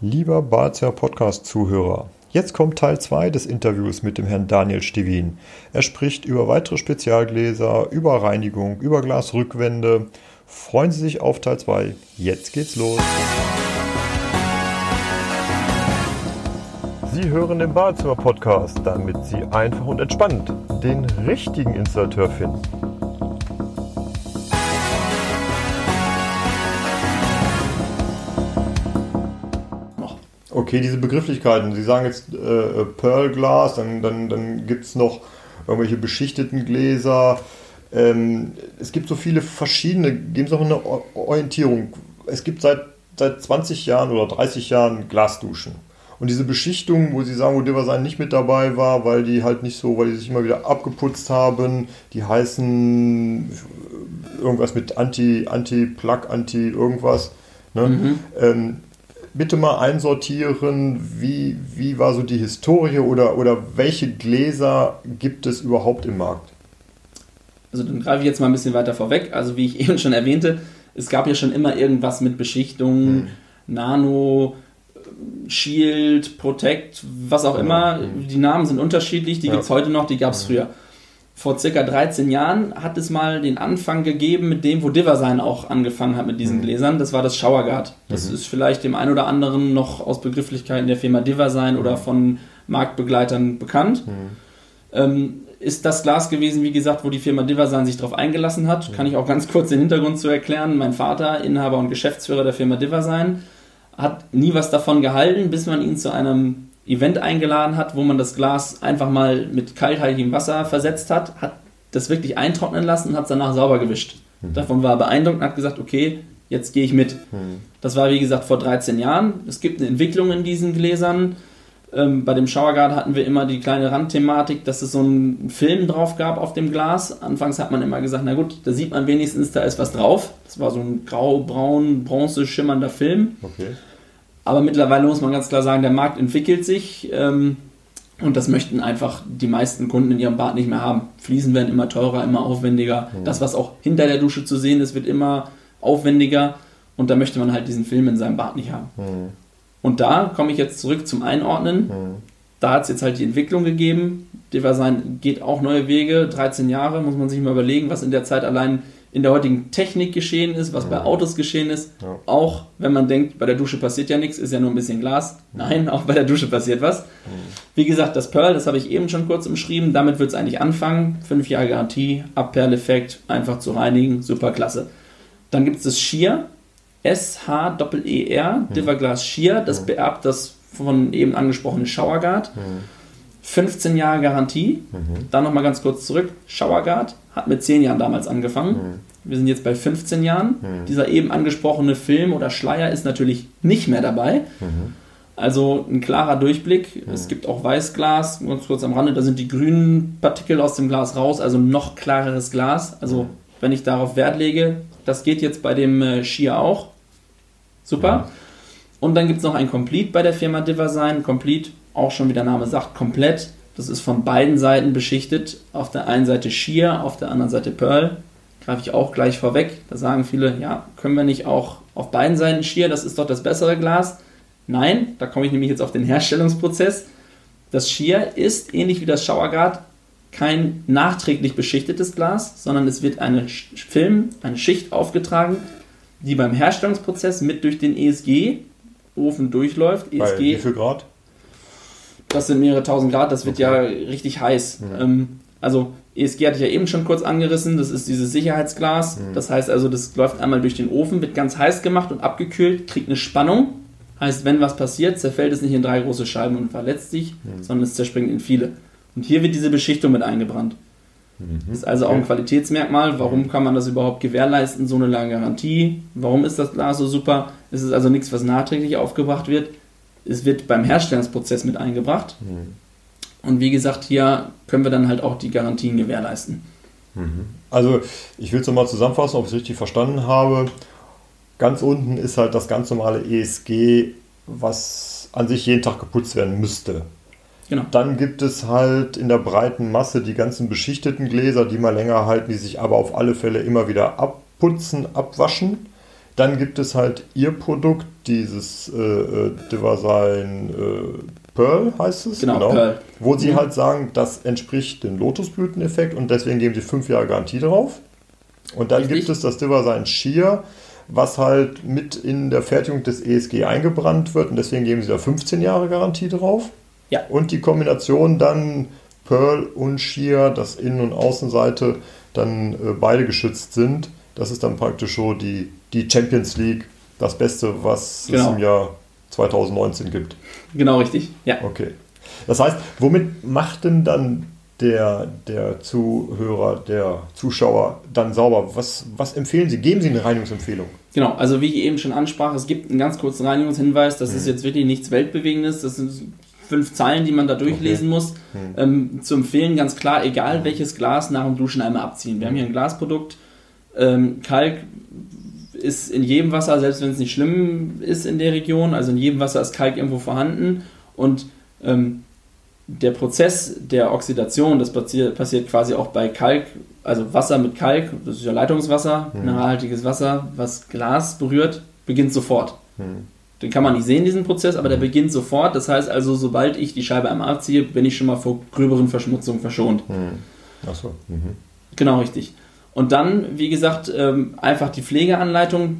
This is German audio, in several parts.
Lieber Balzer Podcast-Zuhörer, jetzt kommt Teil 2 des Interviews mit dem Herrn Daniel Stevin. Er spricht über weitere Spezialgläser, über Reinigung, über Glasrückwände. Freuen Sie sich auf Teil 2. Jetzt geht's los. Sie hören den Badezimmer Podcast, damit Sie einfach und entspannt den richtigen Installateur finden. Okay, diese Begrifflichkeiten. Sie sagen jetzt äh, Pearl Glass, dann, dann, dann gibt es noch irgendwelche beschichteten Gläser. Ähm, es gibt so viele verschiedene, geben Sie auch eine Orientierung. Es gibt seit, seit 20 Jahren oder 30 Jahren Glasduschen. Und diese Beschichtung, wo Sie sagen, wo Diversign nicht mit dabei war, weil die halt nicht so, weil die sich immer wieder abgeputzt haben, die heißen irgendwas mit Anti, Anti-Plug, Anti irgendwas. Ne? Mhm. Ähm, bitte mal einsortieren, wie, wie war so die Historie oder, oder welche Gläser gibt es überhaupt im Markt? Also dann greife ich jetzt mal ein bisschen weiter vorweg. Also wie ich eben schon erwähnte, es gab ja schon immer irgendwas mit Beschichtung, hm. Nano, Shield, Protect, was auch immer. Hm. Die Namen sind unterschiedlich, die ja. gibt es heute noch, die gab es hm. früher vor circa 13 Jahren hat es mal den Anfang gegeben mit dem, wo Diversign auch angefangen hat mit diesen mhm. Gläsern. Das war das Showerguard. Das mhm. ist vielleicht dem einen oder anderen noch aus Begrifflichkeiten der Firma Diversign mhm. oder von Marktbegleitern bekannt. Mhm. Ähm, ist das Glas gewesen, wie gesagt, wo die Firma Diversign sich darauf eingelassen hat. Mhm. Kann ich auch ganz kurz den Hintergrund zu erklären. Mein Vater, Inhaber und Geschäftsführer der Firma Diversign, hat nie was davon gehalten, bis man ihn zu einem Event eingeladen hat, wo man das Glas einfach mal mit kalthaltigem Wasser versetzt hat, hat das wirklich eintrocknen lassen und hat es danach sauber gewischt. Mhm. Davon war er beeindruckt und hat gesagt, okay, jetzt gehe ich mit. Mhm. Das war wie gesagt vor 13 Jahren. Es gibt eine Entwicklung in diesen Gläsern. Ähm, bei dem Showerguard hatten wir immer die kleine Randthematik, dass es so einen Film drauf gab auf dem Glas. Anfangs hat man immer gesagt, na gut, da sieht man wenigstens, da ist was drauf. Das war so ein grau-braun, bronze schimmernder Film. Okay. Aber mittlerweile muss man ganz klar sagen, der Markt entwickelt sich ähm, und das möchten einfach die meisten Kunden in ihrem Bad nicht mehr haben. Fliesen werden immer teurer, immer aufwendiger. Mhm. Das, was auch hinter der Dusche zu sehen ist, wird immer aufwendiger und da möchte man halt diesen Film in seinem Bad nicht haben. Mhm. Und da komme ich jetzt zurück zum Einordnen. Mhm. Da hat es jetzt halt die Entwicklung gegeben. Diversign geht auch neue Wege. 13 Jahre muss man sich mal überlegen, was in der Zeit allein in der heutigen Technik geschehen ist, was bei Autos geschehen ist. Ja. Auch wenn man denkt, bei der Dusche passiert ja nichts, ist ja nur ein bisschen Glas. Nein, auch bei der Dusche passiert was. Wie gesagt, das Pearl, das habe ich eben schon kurz umschrieben. Damit wird es eigentlich anfangen. Fünf Jahre Garantie, Abperleffekt, einfach zu reinigen, super klasse. Dann gibt es das Shear, S-H-E-E-R, mhm. Diverglas Shear. Das beerbt das von eben angesprochenen Showerguard. 15 Jahre Garantie. Mhm. Dann nochmal ganz kurz zurück. Showerguard hat mit 10 Jahren damals angefangen. Mhm. Wir sind jetzt bei 15 Jahren. Mhm. Dieser eben angesprochene Film oder Schleier ist natürlich nicht mehr dabei. Mhm. Also ein klarer Durchblick. Mhm. Es gibt auch Weißglas, ganz kurz am Rande, da sind die grünen Partikel aus dem Glas raus, also noch klareres Glas. Also mhm. wenn ich darauf Wert lege, das geht jetzt bei dem äh, Skier auch. Super. Und dann gibt es noch ein Complete bei der Firma Diversign. Complete auch schon wie der Name sagt, komplett. Das ist von beiden Seiten beschichtet. Auf der einen Seite Sheer, auf der anderen Seite Pearl. Greife ich auch gleich vorweg. Da sagen viele, ja, können wir nicht auch auf beiden Seiten Sheer? Das ist doch das bessere Glas. Nein, da komme ich nämlich jetzt auf den Herstellungsprozess. Das Sheer ist ähnlich wie das Showerguard kein nachträglich beschichtetes Glas, sondern es wird eine Film, eine Schicht aufgetragen, die beim Herstellungsprozess mit durch den ESG-Ofen durchläuft. ESG, Bei wie viel Grad? Das sind mehrere tausend Grad, das wird okay. ja richtig heiß. Mhm. Ähm, also ESG hatte ich ja eben schon kurz angerissen, das ist dieses Sicherheitsglas. Mhm. Das heißt also, das läuft einmal durch den Ofen, wird ganz heiß gemacht und abgekühlt, kriegt eine Spannung. Heißt, wenn was passiert, zerfällt es nicht in drei große Scheiben und verletzt sich, mhm. sondern es zerspringt in viele. Und hier wird diese Beschichtung mit eingebrannt. Mhm. Das ist also auch ein Qualitätsmerkmal. Warum mhm. kann man das überhaupt gewährleisten, so eine lange Garantie? Warum ist das Glas so super? Es ist also nichts, was nachträglich aufgebracht wird es wird beim Herstellungsprozess mit eingebracht. Mhm. Und wie gesagt, hier können wir dann halt auch die Garantien gewährleisten. Mhm. Also ich will es nochmal zusammenfassen, ob ich es richtig verstanden habe. Ganz unten ist halt das ganz normale ESG, was an sich jeden Tag geputzt werden müsste. Genau. Dann gibt es halt in der breiten Masse die ganzen beschichteten Gläser, die mal länger halten, die sich aber auf alle Fälle immer wieder abputzen, abwaschen Dann gibt es halt ihr Produkt, dieses äh, äh Devasign äh, Pearl heißt es. Genau, genau. Pearl. Wo sie mhm. halt sagen, das entspricht dem Lotusblüteneffekt und deswegen geben sie fünf Jahre Garantie drauf. Und dann Richtig. gibt es das Devasign Shear, was halt mit in der Fertigung des ESG eingebrannt wird und deswegen geben sie da 15 Jahre Garantie drauf. Ja. Und die Kombination dann Pearl und Shear, dass Innen- und Außenseite dann äh, beide geschützt sind. Das ist dann praktisch so die, die Champions League, das Beste, was genau. es im Jahr 2019 gibt. Genau, richtig. Ja. Okay. Das heißt, womit macht denn dann der, der Zuhörer, der Zuschauer dann sauber? Was, was empfehlen Sie? Geben Sie eine Reinigungsempfehlung? Genau, also wie ich eben schon ansprach, es gibt einen ganz kurzen Reinigungshinweis. Das mhm. ist jetzt wirklich nichts Weltbewegendes. Das sind fünf Zeilen, die man da durchlesen okay. muss. Mhm. Ähm, zu empfehlen ganz klar, egal welches Glas nach dem Duschen einmal abziehen. Wir haben hier ein Glasprodukt. Ähm, Kalk ist in jedem Wasser, selbst wenn es nicht schlimm ist in der Region, also in jedem Wasser ist Kalk irgendwo vorhanden und ähm, der Prozess der Oxidation, das passiert, passiert, quasi auch bei Kalk, also Wasser mit Kalk, das ist ja Leitungswasser, mhm. mineralhaltiges Wasser, was Glas berührt, beginnt sofort. Mhm. Den kann man nicht sehen, diesen Prozess, aber der mhm. beginnt sofort. Das heißt also, sobald ich die Scheibe einmal abziehe, bin ich schon mal vor gröberen Verschmutzungen verschont. Mhm. Achso. Mhm. Genau, richtig. Und dann, wie gesagt, ähm, einfach die Pflegeanleitung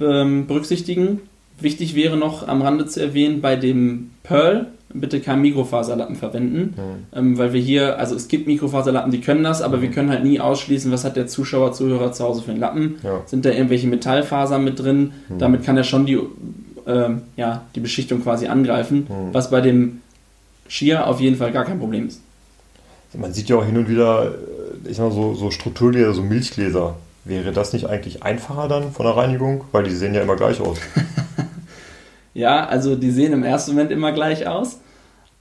ähm, berücksichtigen. Wichtig wäre noch am Rande zu erwähnen, bei dem Pearl bitte keinen Mikrofaserlappen verwenden, mhm. weil wir hier, also es gibt Mikrofaserlappen, die können das, aber mhm. wir können halt nie ausschließen, was hat der Zuschauer, Zuhörer zu Hause für einen Lappen. Ja. Sind da irgendwelche Metallfasern mit drin? Mhm. Damit kann er schon die, äh, ja, die Beschichtung quasi angreifen, mhm. was bei dem Skier auf jeden Fall gar kein Problem ist. Man sieht ja auch hin und wieder, ich sag mal, so, so Strukturgläser, so Milchgläser. Wäre das nicht eigentlich einfacher dann von der Reinigung? Weil die sehen ja immer gleich aus. ja, also die sehen im ersten Moment immer gleich aus.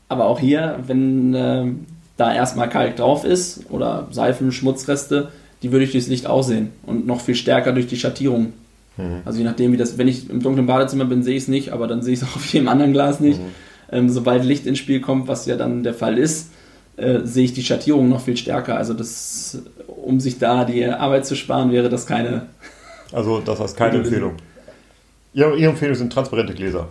Aber auch hier, wenn äh, da erstmal Kalk drauf ist oder Seifen, Schmutzreste, die würde ich durchs Licht aussehen und noch viel stärker durch die Schattierung. Mhm. Also je nachdem, wie das, wenn ich im dunklen Badezimmer bin, sehe ich es nicht, aber dann sehe ich es auch auf jedem anderen Glas nicht. Mhm. Ähm, sobald Licht ins Spiel kommt, was ja dann der Fall ist, äh, sehe ich die Schattierung noch viel stärker. Also das, um sich da die Arbeit zu sparen, wäre das keine. Also das heißt keine Empfehlung. Ihre, Ihre Empfehlung sind transparente Gläser.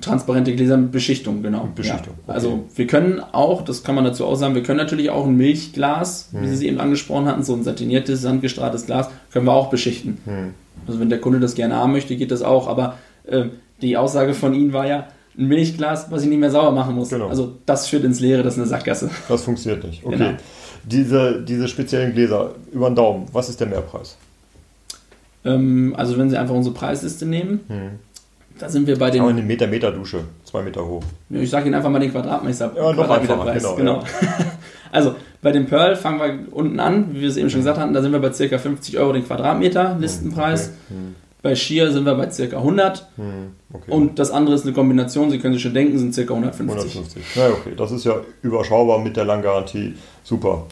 Transparente Gläser mit Beschichtung, genau. Mit Beschichtung. Ja. Okay. Also wir können auch, das kann man dazu auch sagen, wir können natürlich auch ein Milchglas, hm. wie Sie es eben angesprochen hatten, so ein satiniertes, sandgestrahltes Glas, können wir auch beschichten. Hm. Also wenn der Kunde das gerne haben möchte, geht das auch. Aber äh, die Aussage von Ihnen war ja, ein Milchglas, was ich nicht mehr sauber machen muss. Genau. Also das führt ins Leere, das ist eine Sackgasse. Das funktioniert nicht. Okay. Genau. Diese, diese speziellen Gläser über den Daumen, was ist der Mehrpreis? Ähm, also wenn Sie einfach unsere Preisliste nehmen, hm. da sind wir bei den... Aber eine Meter Meter Dusche, zwei Meter hoch. Ich sage Ihnen einfach mal den Quadratmeter. Ja, noch einfacher, genau. genau. Ja. also bei dem Pearl fangen wir unten an, wie wir es eben schon hm. gesagt hatten, da sind wir bei ca. 50 Euro den Quadratmeter Listenpreis. Okay. Hm. Bei Shear sind wir bei ca. 100. Hm, okay. Und das andere ist eine Kombination, Sie können sich schon denken, sind ca. 150. 150. Na okay, das ist ja überschaubar mit der Langgarantie. Super.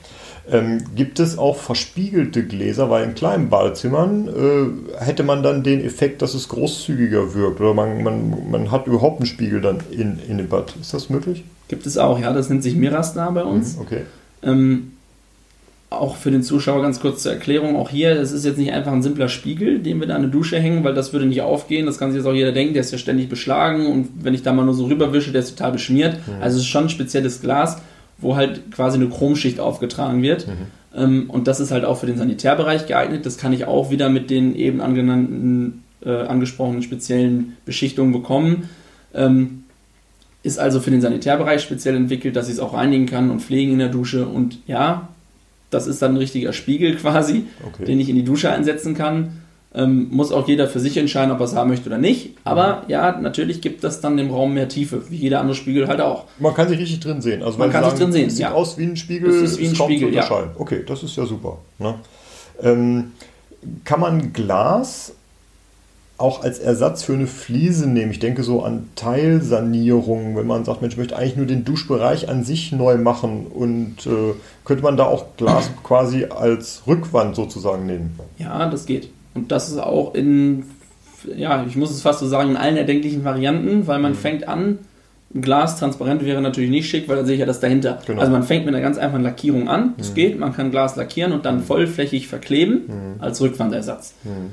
Ähm, gibt es auch verspiegelte Gläser? Weil in kleinen Badezimmern äh, hätte man dann den Effekt, dass es großzügiger wirkt. Oder man, man, man hat überhaupt einen Spiegel dann in, in dem Bad. Ist das möglich? Gibt es auch, ja. Das nennt sich Mirastar bei uns. Mhm, okay. Ähm, auch für den Zuschauer ganz kurz zur Erklärung, auch hier, es ist jetzt nicht einfach ein simpler Spiegel, den wir da an eine Dusche hängen, weil das würde nicht aufgehen, das kann sich jetzt auch jeder denken, der ist ja ständig beschlagen und wenn ich da mal nur so rüberwische, der ist total beschmiert. Mhm. Also es ist schon ein spezielles Glas, wo halt quasi eine Chromschicht aufgetragen wird. Mhm. Ähm, und das ist halt auch für den Sanitärbereich geeignet. Das kann ich auch wieder mit den eben angenannten, äh, angesprochenen speziellen Beschichtungen bekommen. Ähm, ist also für den Sanitärbereich speziell entwickelt, dass ich es auch reinigen kann und pflegen in der Dusche. Und ja, das ist dann ein richtiger Spiegel quasi, okay. den ich in die Dusche einsetzen kann. Ähm, muss auch jeder für sich entscheiden, ob er es haben möchte oder nicht. Aber mhm. ja, natürlich gibt das dann dem Raum mehr Tiefe, wie jeder andere Spiegel halt auch. Man kann sich richtig drin sehen. Also Man kann sagen, sich drin sehen. Sieht ja. aus wie ein Spiegel. Es ist wie ein Spiegel, ja. Okay, das ist ja super. Ne? Ähm, kann man Glas auch als Ersatz für eine Fliese nehmen. Ich denke so an Teilsanierung, wenn man sagt, Mensch, ich möchte eigentlich nur den Duschbereich an sich neu machen und äh, könnte man da auch Glas quasi als Rückwand sozusagen nehmen? Ja, das geht. Und das ist auch in, ja, ich muss es fast so sagen, in allen erdenklichen Varianten, weil man mhm. fängt an, Glas transparent wäre natürlich nicht schick, weil dann sehe ich ja das dahinter. Genau. Also man fängt mit einer ganz einfachen Lackierung an. Es mhm. geht, man kann Glas lackieren und dann mhm. vollflächig verkleben mhm. als Rückwandersatz. Mhm.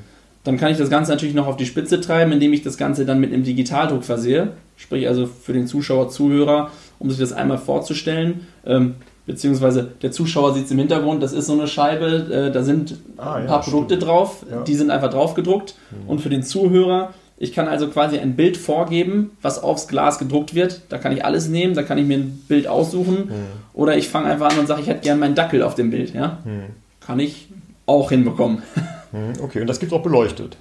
Dann kann ich das Ganze natürlich noch auf die Spitze treiben, indem ich das Ganze dann mit einem Digitaldruck versehe. Sprich also für den Zuschauer, Zuhörer, um sich das einmal vorzustellen. Ähm, beziehungsweise der Zuschauer sieht es im Hintergrund, das ist so eine Scheibe, äh, da sind ah, ein paar ja, Produkte stimmt. drauf, ja. die sind einfach drauf gedruckt. Mhm. Und für den Zuhörer, ich kann also quasi ein Bild vorgeben, was aufs Glas gedruckt wird. Da kann ich alles nehmen, da kann ich mir ein Bild aussuchen. Mhm. Oder ich fange einfach an und sage, ich hätte gerne meinen Dackel auf dem Bild. Ja? Mhm. Kann ich auch hinbekommen. Mhm, okay, und das gibt es auch beleuchtet.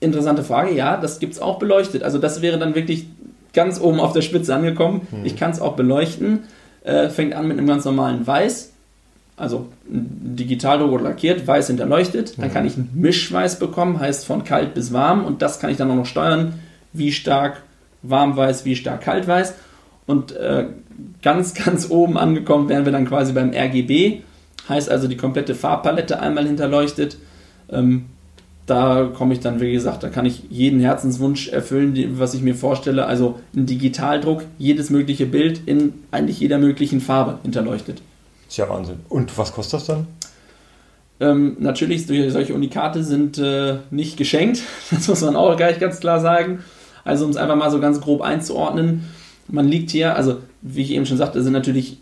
Interessante Frage, ja, das gibt es auch beleuchtet. Also das wäre dann wirklich ganz oben auf der Spitze angekommen. Mhm. Ich kann es auch beleuchten. Äh, fängt an mit einem ganz normalen Weiß, also Digitaldruck oder lackiert, weiß hinterleuchtet. Dann mhm. kann ich ein Mischweiß bekommen, heißt von kalt bis warm. Und das kann ich dann auch noch steuern, wie stark warmweiß, wie stark kaltweiß. Und äh, ganz, ganz oben angekommen wären wir dann quasi beim RGB. Heißt also die komplette Farbpalette einmal hinterleuchtet. Ähm, da komme ich dann, wie gesagt, da kann ich jeden Herzenswunsch erfüllen, was ich mir vorstelle. Also ein Digitaldruck, jedes mögliche Bild in eigentlich jeder möglichen Farbe hinterleuchtet. Ist ja Wahnsinn. Und was kostet das dann? Ähm, natürlich, solche Unikate sind äh, nicht geschenkt. Das muss man auch gleich ganz klar sagen. Also, um es einfach mal so ganz grob einzuordnen, man liegt hier, also wie ich eben schon sagte, sind natürlich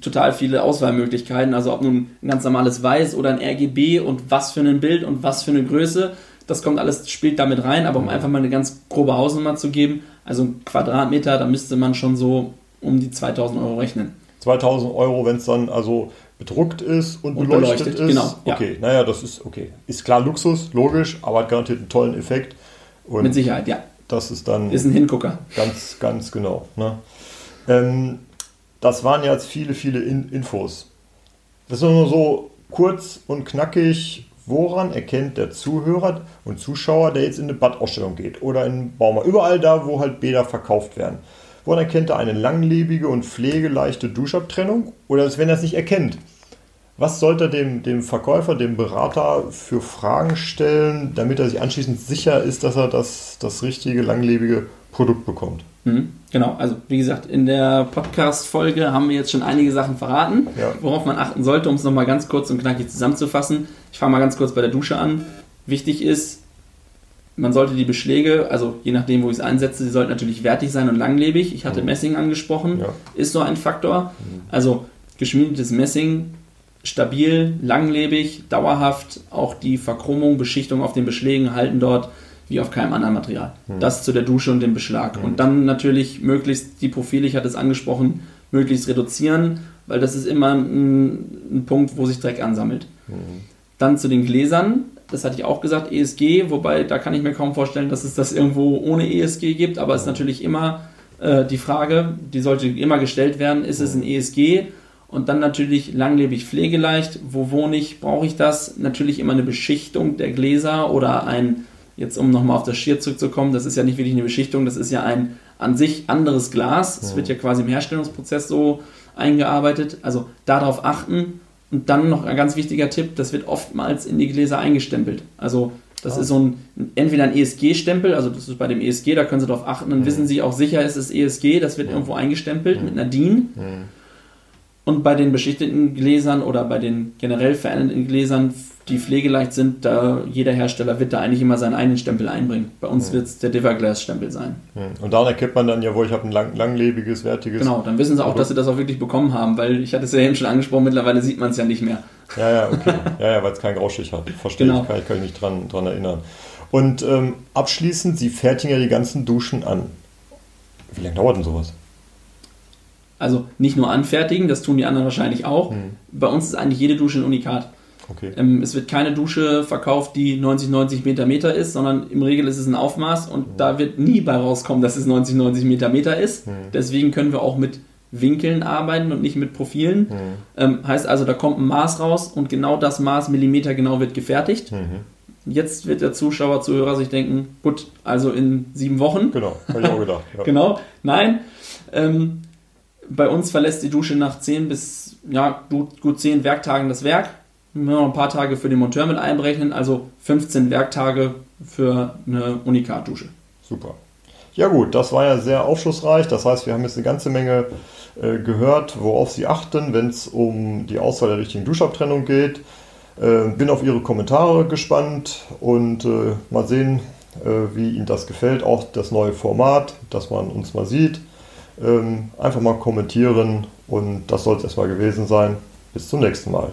total viele Auswahlmöglichkeiten. Also ob nun ein ganz normales Weiß oder ein RGB und was für ein Bild und was für eine Größe. Das kommt alles, spielt damit rein, aber um einfach mal eine ganz grobe Hausnummer zu geben, also ein Quadratmeter, da müsste man schon so um die 2000 Euro rechnen. 2000 Euro, wenn es dann also bedruckt ist und, und beleuchtet, beleuchtet, ist. Genau. Okay, ja. naja, das ist okay. Ist klar Luxus, logisch, aber hat garantiert einen tollen Effekt. Und Mit Sicherheit, ja. Das ist dann. Ist ein Hingucker. Ganz, ganz genau. Ne? Ähm, das waren jetzt viele, viele In Infos. Das ist nur so kurz und knackig. Woran erkennt der Zuhörer und Zuschauer, der jetzt in eine Badausstellung geht oder in Baumarkt, überall da, wo halt Bäder verkauft werden? Woran erkennt er eine langlebige und pflegeleichte Duschabtrennung? Oder wenn er es nicht erkennt, was sollte er dem, dem Verkäufer, dem Berater für Fragen stellen, damit er sich anschließend sicher ist, dass er das, das richtige, langlebige Produkt bekommt? Mhm, genau, also wie gesagt, in der Podcast-Folge haben wir jetzt schon einige Sachen verraten, ja. worauf man achten sollte, um es nochmal ganz kurz und knackig zusammenzufassen. Ich fange mal ganz kurz bei der Dusche an. Wichtig ist, man sollte die Beschläge, also je nachdem, wo ich es einsetze, sie sollten natürlich wertig sein und langlebig. Ich hatte mhm. Messing angesprochen, ja. ist so ein Faktor. Mhm. Also geschmiedetes Messing, stabil, langlebig, dauerhaft. Auch die Verchromung, Beschichtung auf den Beschlägen halten dort wie auf keinem anderen Material. Hm. Das zu der Dusche und dem Beschlag. Hm. Und dann natürlich möglichst die Profile, ich hatte es angesprochen, möglichst reduzieren, weil das ist immer ein, ein Punkt, wo sich Dreck ansammelt. Hm. Dann zu den Gläsern, das hatte ich auch gesagt, ESG, wobei da kann ich mir kaum vorstellen, dass es das irgendwo ohne ESG gibt, aber es ist natürlich immer äh, die Frage, die sollte immer gestellt werden, ist es ein ESG? Und dann natürlich langlebig pflegeleicht. Wo wohne ich? Brauche ich das? Natürlich immer eine Beschichtung der Gläser oder ein Jetzt, um nochmal auf das Schier zurückzukommen, das ist ja nicht wirklich eine Beschichtung, das ist ja ein an sich anderes Glas. Es wird ja quasi im Herstellungsprozess so eingearbeitet. Also darauf achten. Und dann noch ein ganz wichtiger Tipp, das wird oftmals in die Gläser eingestempelt. Also das oh. ist so ein, entweder ein ESG-Stempel, also das ist bei dem ESG, da können Sie darauf achten, dann mhm. wissen Sie auch sicher, es ist ESG, das wird mhm. irgendwo eingestempelt mhm. mit einer DIN. Und bei den beschichteten Gläsern oder bei den generell veränderten Gläsern die pflegeleicht sind, da jeder Hersteller wird da eigentlich immer seinen eigenen Stempel einbringen. Bei uns mhm. wird es der Diverglass-Stempel sein. Mhm. Und daran erkennt man dann, jawohl, ich habe ein lang, langlebiges, wertiges. Genau, dann wissen sie auch, Produkt. dass sie das auch wirklich bekommen haben, weil ich hatte es ja eben schon angesprochen, mittlerweile sieht man es ja nicht mehr. Ja, ja, okay. ja, ja, weil es keinen Graustich hat. Verstehe genau. ich, kann, kann ich mich dran, dran erinnern. Und ähm, abschließend, Sie fertigen ja die ganzen Duschen an. Wie lange dauert denn sowas? Also nicht nur anfertigen, das tun die anderen wahrscheinlich auch. Hm. Bei uns ist eigentlich jede Dusche ein Unikat. Okay. Ähm, es wird keine Dusche verkauft, die 90, 90 Meter Meter ist, sondern im Regel ist es ein Aufmaß und mhm. da wird nie bei rauskommen, dass es 90, 90 Meter Meter ist. Mhm. Deswegen können wir auch mit Winkeln arbeiten und nicht mit Profilen. Mhm. Ähm, heißt also, da kommt ein Maß raus und genau das Maß Millimeter genau wird gefertigt. Mhm. Jetzt wird der Zuschauer, Zuhörer sich denken, gut, also in sieben Wochen. Genau, habe ich auch gedacht. Ja. genau, nein. Ähm, bei uns verlässt die Dusche nach zehn bis ja, gut, gut zehn Werktagen das Werk noch ein paar Tage für den Monteur mit einberechnen, also 15 Werktage für eine Unikat-Dusche. Super. Ja gut, das war ja sehr aufschlussreich. Das heißt, wir haben jetzt eine ganze Menge äh, gehört, worauf Sie achten, wenn es um die Auswahl der richtigen Duschabtrennung geht. Äh, bin auf Ihre Kommentare gespannt und äh, mal sehen, äh, wie Ihnen das gefällt. Auch das neue Format, dass man uns mal sieht. Ähm, einfach mal kommentieren und das soll es erstmal gewesen sein. Bis zum nächsten Mal.